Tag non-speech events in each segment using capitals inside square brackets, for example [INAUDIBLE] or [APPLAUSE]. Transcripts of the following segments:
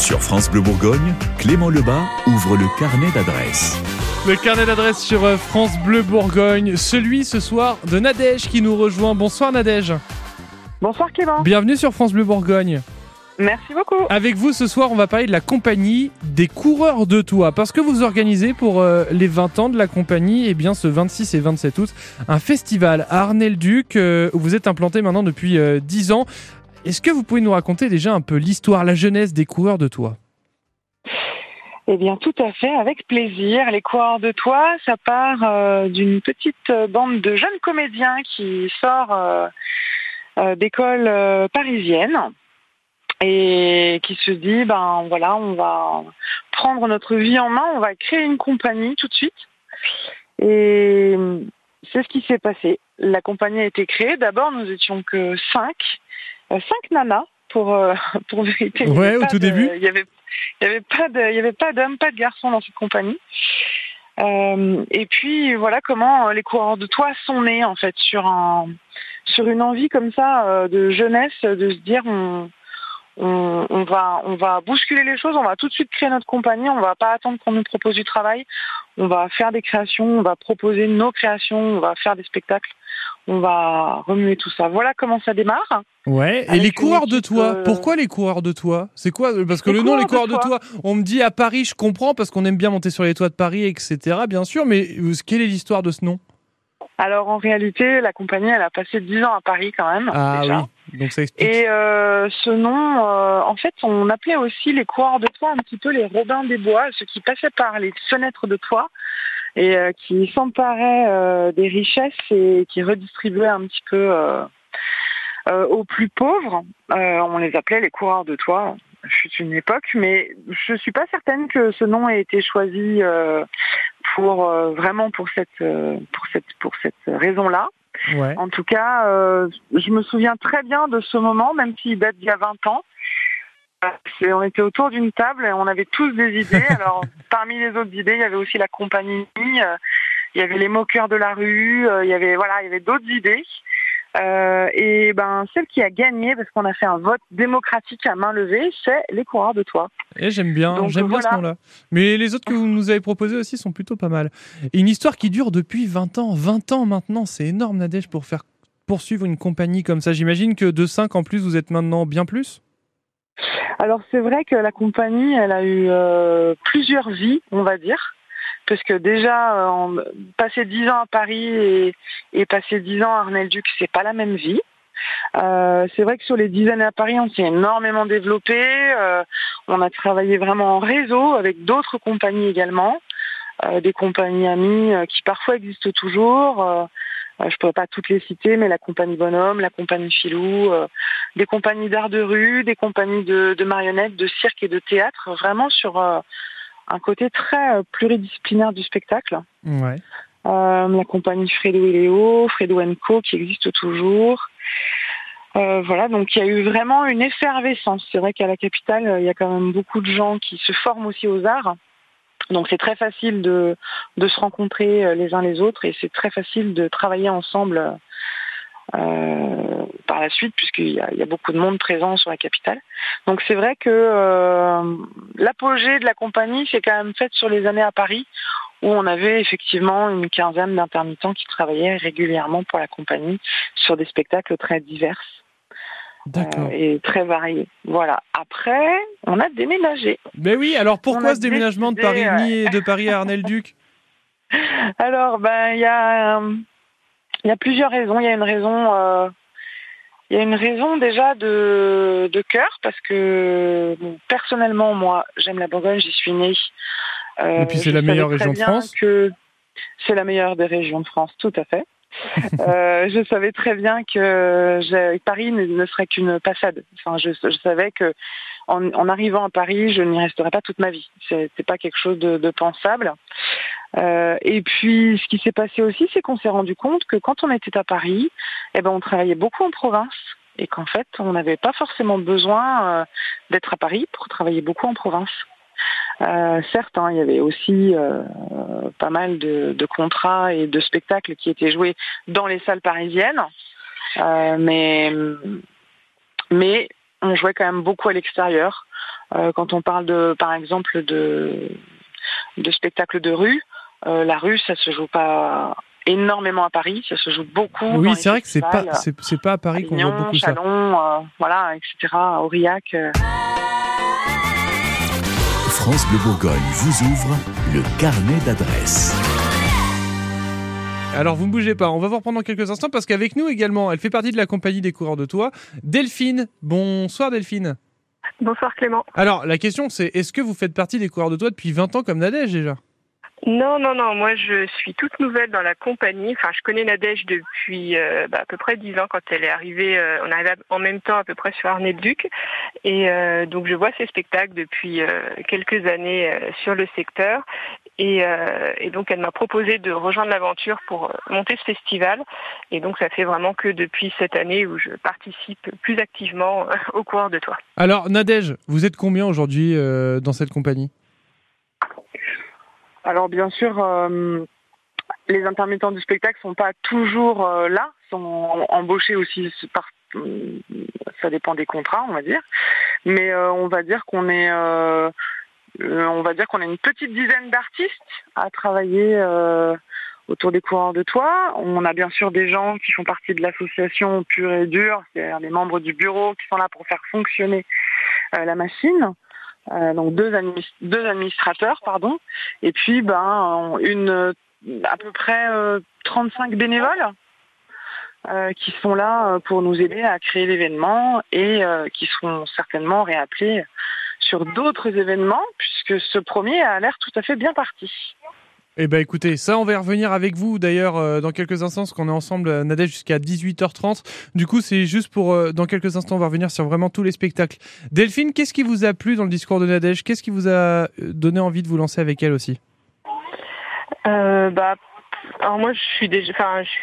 Sur France Bleu Bourgogne, Clément Lebas ouvre le carnet d'adresses. Le carnet d'adresses sur euh, France Bleu Bourgogne, celui ce soir de Nadège qui nous rejoint. Bonsoir Nadège. Bonsoir Clément. Bienvenue sur France Bleu Bourgogne. Merci beaucoup. Avec vous ce soir, on va parler de la compagnie des coureurs de toit parce que vous organisez pour euh, les 20 ans de la compagnie et eh bien ce 26 et 27 août un festival à Arnel-Duc euh, où vous êtes implanté maintenant depuis 10 ans. Est-ce que vous pouvez nous raconter déjà un peu l'histoire, la jeunesse des coureurs de toit eh bien, tout à fait, avec plaisir. Les coureurs de toit, ça part euh, d'une petite euh, bande de jeunes comédiens qui sort euh, d'école parisienne et qui se dit, ben voilà, on va prendre notre vie en main, on va créer une compagnie tout de suite. Et c'est ce qui s'est passé. La compagnie a été créée. D'abord, nous étions que cinq, cinq nanas pour [LAUGHS] pour vérité. Ouais, au tout début. Il y avait il n'y avait pas de, il y avait pas d'hommes, pas de garçons dans cette compagnie. Euh, et puis voilà comment euh, les coureurs de toit sont nés en fait sur un, sur une envie comme ça euh, de jeunesse, de se dire on, on, va, on va bousculer les choses, on va tout de suite créer notre compagnie, on va pas attendre qu'on nous propose du travail, on va faire des créations, on va proposer nos créations, on va faire des spectacles, on va remuer tout ça. Voilà comment ça démarre. Ouais, et les coureurs de toit, euh, pourquoi les coureurs de toit C'est quoi Parce que le nom, les coureurs de toit, on me dit à Paris, je comprends, parce qu'on aime bien monter sur les toits de Paris, etc., bien sûr, mais euh, quelle est l'histoire de ce nom? Alors en réalité, la compagnie, elle a passé 10 ans à Paris quand même. Ah oui, donc ça explique. Et euh, ce nom, euh, en fait, on appelait aussi les coureurs de toit un petit peu les Robins des Bois, ceux qui passaient par les fenêtres de toit et euh, qui s'emparaient des richesses et qui redistribuaient un petit peu aux plus pauvres. on les appelait les coureurs de toit fut une époque, mais je suis pas certaine que ce nom ait été choisi pour euh, vraiment pour cette euh, pour cette pour cette raison-là. En tout cas, euh, je me souviens très bien de ce moment, même s'il date d'il y a 20 ans. On était autour d'une table et on avait tous des idées. [LAUGHS] Alors, parmi les autres idées, il y avait aussi la compagnie, il y avait les moqueurs de la rue, il y avait voilà, il y avait d'autres idées. Euh, et ben celle qui a gagné, parce qu'on a fait un vote démocratique à main levée, c'est les coureurs de toit. Et j'aime bien, j'aime bien ce nom-là. Mais les autres que vous nous avez proposés aussi sont plutôt pas mal. Et une histoire qui dure depuis 20 ans, 20 ans maintenant, c'est énorme Nadège pour faire poursuivre une compagnie comme ça. J'imagine que de 5 en plus, vous êtes maintenant bien plus? Alors c'est vrai que la compagnie, elle a eu euh, plusieurs vies, on va dire parce que déjà euh, passer dix ans à Paris et, passer dix ans à Arnel-Duc, c'est pas la même vie. Euh, c'est vrai que sur les dix années à Paris, on s'est énormément développé. Euh, on a travaillé vraiment en réseau avec d'autres compagnies également, des compagnies amies qui parfois existent toujours. je ne pourrais pas toutes les citer, mais la compagnie Bonhomme, la compagnie Filou, des compagnies d'art de rue, des compagnies de, de, marionnettes, de cirque et de théâtre, vraiment sur un côté très euh, pluridisciplinaire du spectacle. Ouais. Euh, la compagnie Fredo et Léo, Fredo Co qui existe toujours. Euh, voilà, donc il y a eu vraiment une effervescence. C'est vrai qu'à la capitale, il y a quand même beaucoup de gens qui se forment aussi aux arts. Donc c'est très facile de, de se rencontrer les uns les autres et c'est très facile de travailler ensemble euh, par la suite, puisqu'il y, y, a beaucoup de monde présent sur la capitale. Donc c'est vrai que euh, l'apogée de la compagnie s'est quand même faite sur les années à Paris, où on avait effectivement une quinzaine d'intermittents qui travaillaient régulièrement pour la compagnie sur des spectacles très divers. Euh, et très variés. Voilà. Après, on a déménagé. Mais oui, alors pourquoi ce déménagement de Paris et de Paris à Arnel-Duc? [LAUGHS] Alors, ben, il y a il y a plusieurs raisons. Il y a une raison, euh, il y a une raison déjà de, de cœur parce que personnellement, moi, j'aime la Bourgogne, j'y suis née. Euh, Et puis c'est la meilleure région de France. Que c'est la meilleure des régions de France, tout à fait. [LAUGHS] euh, je savais très bien que Paris ne, serait qu'une passade. Enfin, je, je, savais que en, arrivant à Paris, je n'y resterais pas toute ma vie. C'était pas quelque chose de, pensable. Euh, et puis, ce qui s'est passé aussi, c'est qu'on s'est rendu compte que quand on était à Paris, eh ben, on travaillait beaucoup en province et qu'en fait, on n'avait pas forcément besoin euh, d'être à Paris pour travailler beaucoup en province. Euh, certes, hein, il y avait aussi euh, pas mal de, de, contrats et de spectacles qui étaient joués dans les salles parisiennes, mais mais on jouait quand même beaucoup à l'extérieur. quand on parle de, par exemple, de, de spectacles de rue, la rue, ça se joue pas énormément à Paris, ça se joue beaucoup. Oui, c'est vrai que c'est pas c'est pas à Paris qu'on voit beaucoup Chalon, ça. voilà, etc. Aurillac. France Bleu Bourgogne vous ouvre le carnet d'adresses. Alors vous ne bougez pas, on va vous reprendre dans quelques instants parce qu'avec nous également, elle fait partie de la compagnie des coureurs de toit, Delphine. Bonsoir Delphine. Bonsoir Clément. Alors la question c'est est-ce que vous faites partie des coureurs de toit depuis 20 ans comme Nadège déjà? Non, non, non. Moi, je suis toute nouvelle dans la compagnie. Enfin, je connais Nadège depuis euh, bah, à peu près dix ans quand elle est arrivée. Euh, on arrive en même temps à peu près sur Arnay-le-Duc. Et euh, donc, je vois ses spectacles depuis quelques années sur le secteur. Et, et donc, elle m'a proposé de rejoindre l'aventure pour monter ce festival. Et donc, ça fait vraiment que depuis cette année où je participe plus activement [LAUGHS] au coureur de toi. Alors, Nadège, vous êtes combien aujourd'hui dans cette compagnie? Alors bien sûr, euh, les intermittents du spectacle sont pas toujours euh, là, sont embauchés aussi par ça dépend des contrats, on va dire. Mais euh, on va dire qu'on est on va dire qu'on a une petite dizaine d'artistes à travailler autour des coureurs de toit. On a bien sûr des gens qui font partie de l'association pure et dure, c'est-à-dire des membres du bureau qui sont là pour faire fonctionner la machine. Euh, donc deux, administrateurs, pardon, et puis ben une à peu près 35 euh, bénévoles euh, qui sont là pour nous aider à créer l'événement et qui seront certainement réappelés sur d'autres événements puisque ce premier a l'air tout à fait bien parti. Eh bien écoutez, ça on va y revenir avec vous d'ailleurs euh, dans quelques instants, parce qu'on est ensemble euh, Nadège jusqu'à 18h30. Du coup c'est juste pour, euh, dans quelques instants on va revenir sur vraiment tous les spectacles. Delphine, qu'est-ce qui vous a plu dans le discours de Nadège? Qu'est-ce qui vous a donné envie de vous lancer avec elle aussi? Bah, alors moi, je suis déjà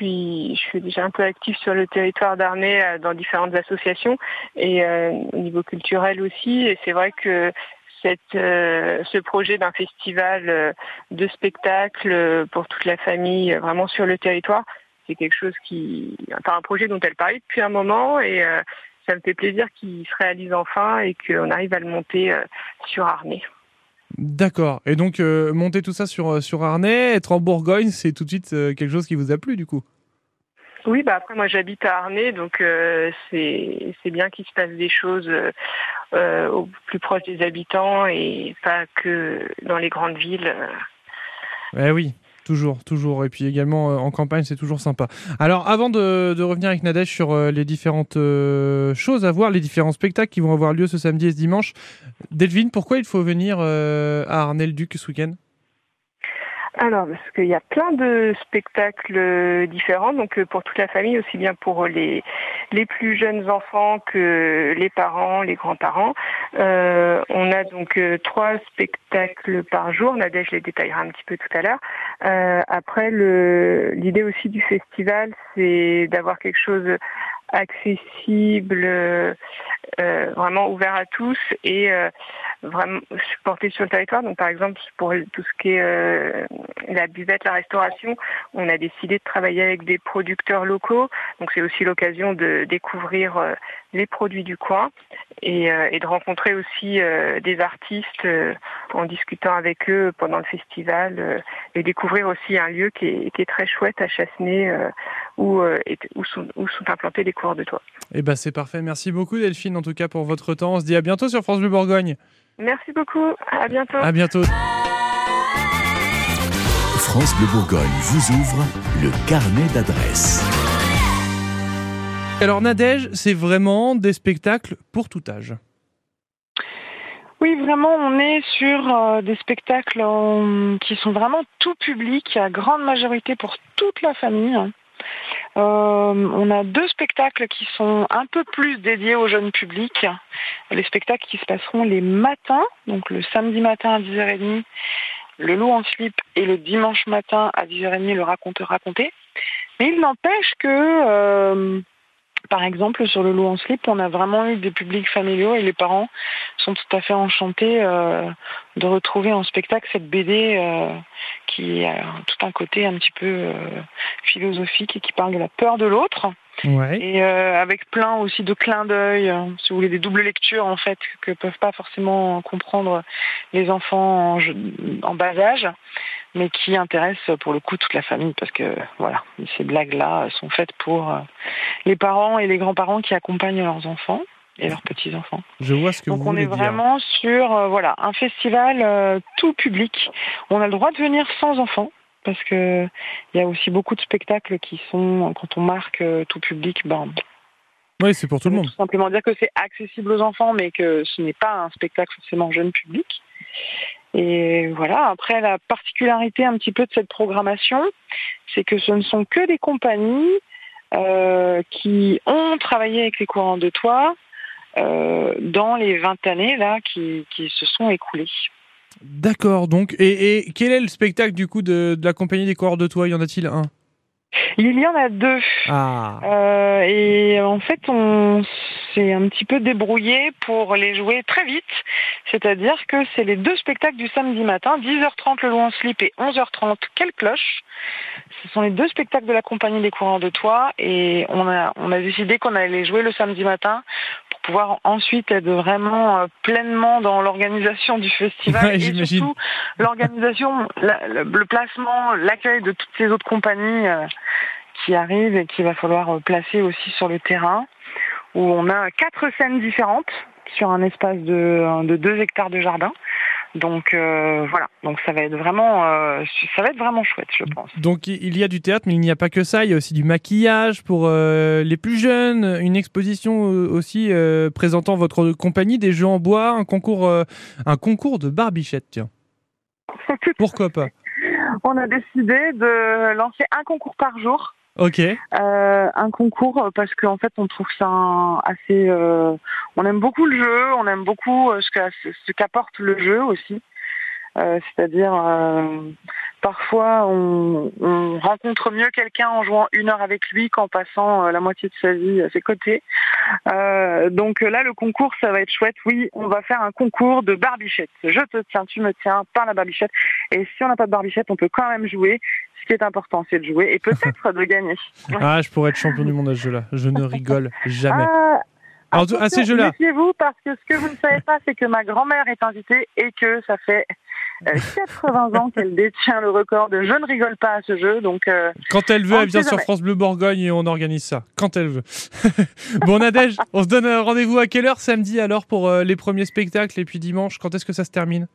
un peu active sur le territoire d'Arnay dans différentes associations et au niveau culturel aussi. Et c'est vrai que euh, ce projet d'un festival euh, de spectacle euh, pour toute la famille, vraiment sur le territoire. C'est quelque chose qui, enfin un projet dont elle parlait depuis un moment et ça me fait plaisir qu'il se réalise enfin et qu'on arrive à le monter sur Arnay. D'accord. Et donc monter tout ça sur sur être en Bourgogne, c'est tout de suite quelque chose qui vous a plu du coup? Oui, bah après moi j'habite à Arnay, donc euh, c'est bien qu'il se passe des choses euh, euh, au plus proche des habitants et pas que dans les grandes villes. Eh oui, toujours, toujours. Et puis également en campagne, c'est toujours sympa. Alors avant de, revenir avec Nadège sur les différentes choses à voir, les différents spectacles qui vont avoir lieu ce samedi et ce dimanche, Delvin, pourquoi il faut venir à Arnay-le-Duc ce week-end? Alors, parce qu'il y a plein de spectacles euh, différents, donc euh, pour toute la famille, aussi bien pour les, les plus jeunes enfants que les parents, les grands-parents. Euh, on a donc trois spectacles par jour. Nadège les détaillera un petit peu tout à l'heure. après, l'idée aussi du festival, c'est d'avoir quelque chose accessible, vraiment ouvert à tous et vraiment supporté sur le territoire. Donc par exemple pour tout ce qui est euh, la buvette, la restauration, on a décidé de travailler avec des producteurs locaux. Donc c'est aussi l'occasion de découvrir euh, les produits du coin et, euh, et de rencontrer aussi des artistes en discutant avec eux pendant le festival et découvrir aussi un lieu qui est, qui est très chouette à Chassenay où, où, sont, où sont implantés les cours de toit. Eh ben c'est parfait. Merci beaucoup Delphine en tout cas pour votre temps. On se dit à bientôt sur France Bleu Bourgogne. Merci beaucoup. À bientôt. À bientôt. France Bleu Bourgogne vous ouvre le carnet d'adresses. Alors Nadège, c'est vraiment des spectacles pour tout âge. Oui, vraiment, on est sur euh, des spectacles euh, qui sont vraiment tout public, à grande majorité pour toute la famille. Euh, on a deux spectacles qui sont un peu plus dédiés au jeune public. Les spectacles qui se passeront les matins, donc le samedi matin à 10h30, le loup en slip, et le dimanche matin à 10h30, le raconteur raconté. Mais il n'empêche que par exemple, sur le loup en slip, on a vraiment eu des publics familiaux et les parents sont tout à fait enchantés euh, de retrouver en spectacle cette BD euh, qui a tout un côté un petit peu euh, philosophique et qui parle de la peur de l'autre. Ouais. et euh, avec plein aussi de clins d'œil, euh, si vous voulez, des doubles lectures en fait que peuvent pas forcément comprendre les enfants en, bas âge, mais qui intéressent pour le coup toute la famille parce que voilà, ces blagues-là sont faites pour euh, les parents et les grands-parents qui accompagnent leurs enfants et leurs petits-enfants. Je vois ce que Donc vous on voulez est dire. vraiment sur euh, voilà un festival euh, tout public. On a le droit de venir sans enfants parce que il y a aussi beaucoup de spectacles qui sont quand on marque euh, tout public, ben Oui, c'est pour tout le monde. tout simplement dire que c'est accessible aux enfants, mais que ce n'est pas un spectacle forcément jeune public. Et voilà, après la particularité un petit peu de cette programmation, c'est que ce ne sont que des compagnies euh, qui ont travaillé avec les courants de toit euh, dans les 20 années là qui, qui se sont écoulées. D'accord, donc. Et, et quel est le spectacle du coup de, de la compagnie des coureurs de toit? Y en a-t-il un? Il y en a deux. Ah. Euh, et en fait, on s'est un petit peu débrouillé pour les jouer très vite. C'est-à-dire que c'est les deux spectacles du samedi matin, 10h30 le loup en slip et 11h30 quelle cloche. Ce sont les deux spectacles de la compagnie des courants de toit et on a, on a décidé qu'on allait les jouer le samedi matin pouvoir ensuite être vraiment euh, pleinement dans l'organisation du festival Ouais, et surtout l'organisation, le placement, l'accueil de toutes ces autres compagnies euh, qui arrivent et qu'il va falloir euh, placer aussi sur le terrain, où on a quatre scènes différentes sur un espace de, de deux hectares de jardin. Donc euh, voilà, donc ça va être vraiment, euh, ça va être vraiment chouette, je pense. Donc il y a du théâtre, mais il n'y a pas que ça. Il y a aussi du maquillage pour euh, les plus jeunes, une exposition euh, aussi euh, présentant votre compagnie, des jeux en bois, un concours, euh, un concours de barbichette. Tiens, [LAUGHS] pourquoi pas? On a décidé de lancer un concours par jour. Ok. Euh, un concours euh, parce qu'en fait on trouve ça assez euh, on aime beaucoup le jeu on aime beaucoup euh, ce qu'a- ce qu'apporte le jeu aussi c'est-à-dire parfois on, on rencontre mieux quelqu'un en jouant une heure avec lui qu'en passant la moitié de sa vie à ses côtés Euh, donc là le concours ça va être chouette oui on va faire un concours de barbichette je te tiens tu me tiens par la barbichette et si on n'a pas de barbichette on peut quand même jouer ce qui est important c'est de jouer et peut-être de gagner [LAUGHS] Ah, je pourrais être champion du monde à ce jeu-là. Je ne rigole jamais. ah, Alors, à ces attention, jeux-là. Méfiez-vous parce que ce que vous ne savez pas, c'est que ma grand-mère est invitée et que ça fait 80 ans qu'elle détient le record de je ne rigole pas à ce jeu. Donc, euh, Quand elle veut, elle vient sur. France Bleu Bourgogne et on organise ça. Quand elle veut. [LAUGHS] bon, Nadège, on se donne euh, rendez-vous à quelle heure samedi alors pour euh, les premiers spectacles et puis dimanche, quand est-ce que ça se termine?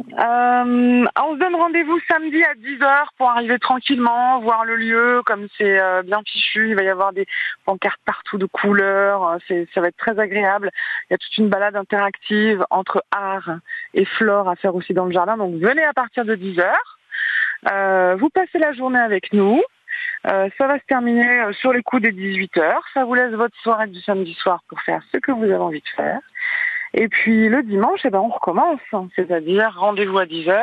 Euh, on se donne rendez-vous samedi à 10h pour arriver tranquillement, voir le lieu, comme c'est euh, bien fichu. Il va y avoir des pancartes partout de couleurs. euh, ça va être très agréable. Il y a toute une balade interactive entre art et flore à faire aussi dans le jardin. Donc venez à partir de 10h. Euh, vous passez la journée avec nous. Ça va se terminer sur les coups des 18h. Ça vous laisse votre soirée du samedi soir pour faire ce que vous avez envie de faire. Et puis le dimanche, eh ben, on recommence, c'est-à-dire rendez-vous à 10h.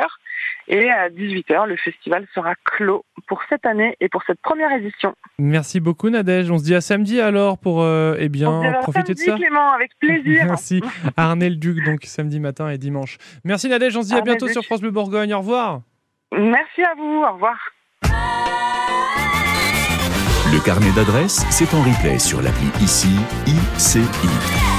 Et à 18h, le festival sera clos pour cette année et pour cette première édition. Merci beaucoup, Nadège. On se dit à samedi alors pour euh, eh On se bien profiter de samedi, ça. Clément, avec plaisir. [LAUGHS] Merci. Arnel Duc, donc samedi matin et dimanche. Merci, Nadège. On se dit à bientôt Duc. sur France Bleu Bourgogne. Au revoir. Merci à vous, au revoir. Le carnet d'adresses, c'est en replay sur l'appli ICI, ICI.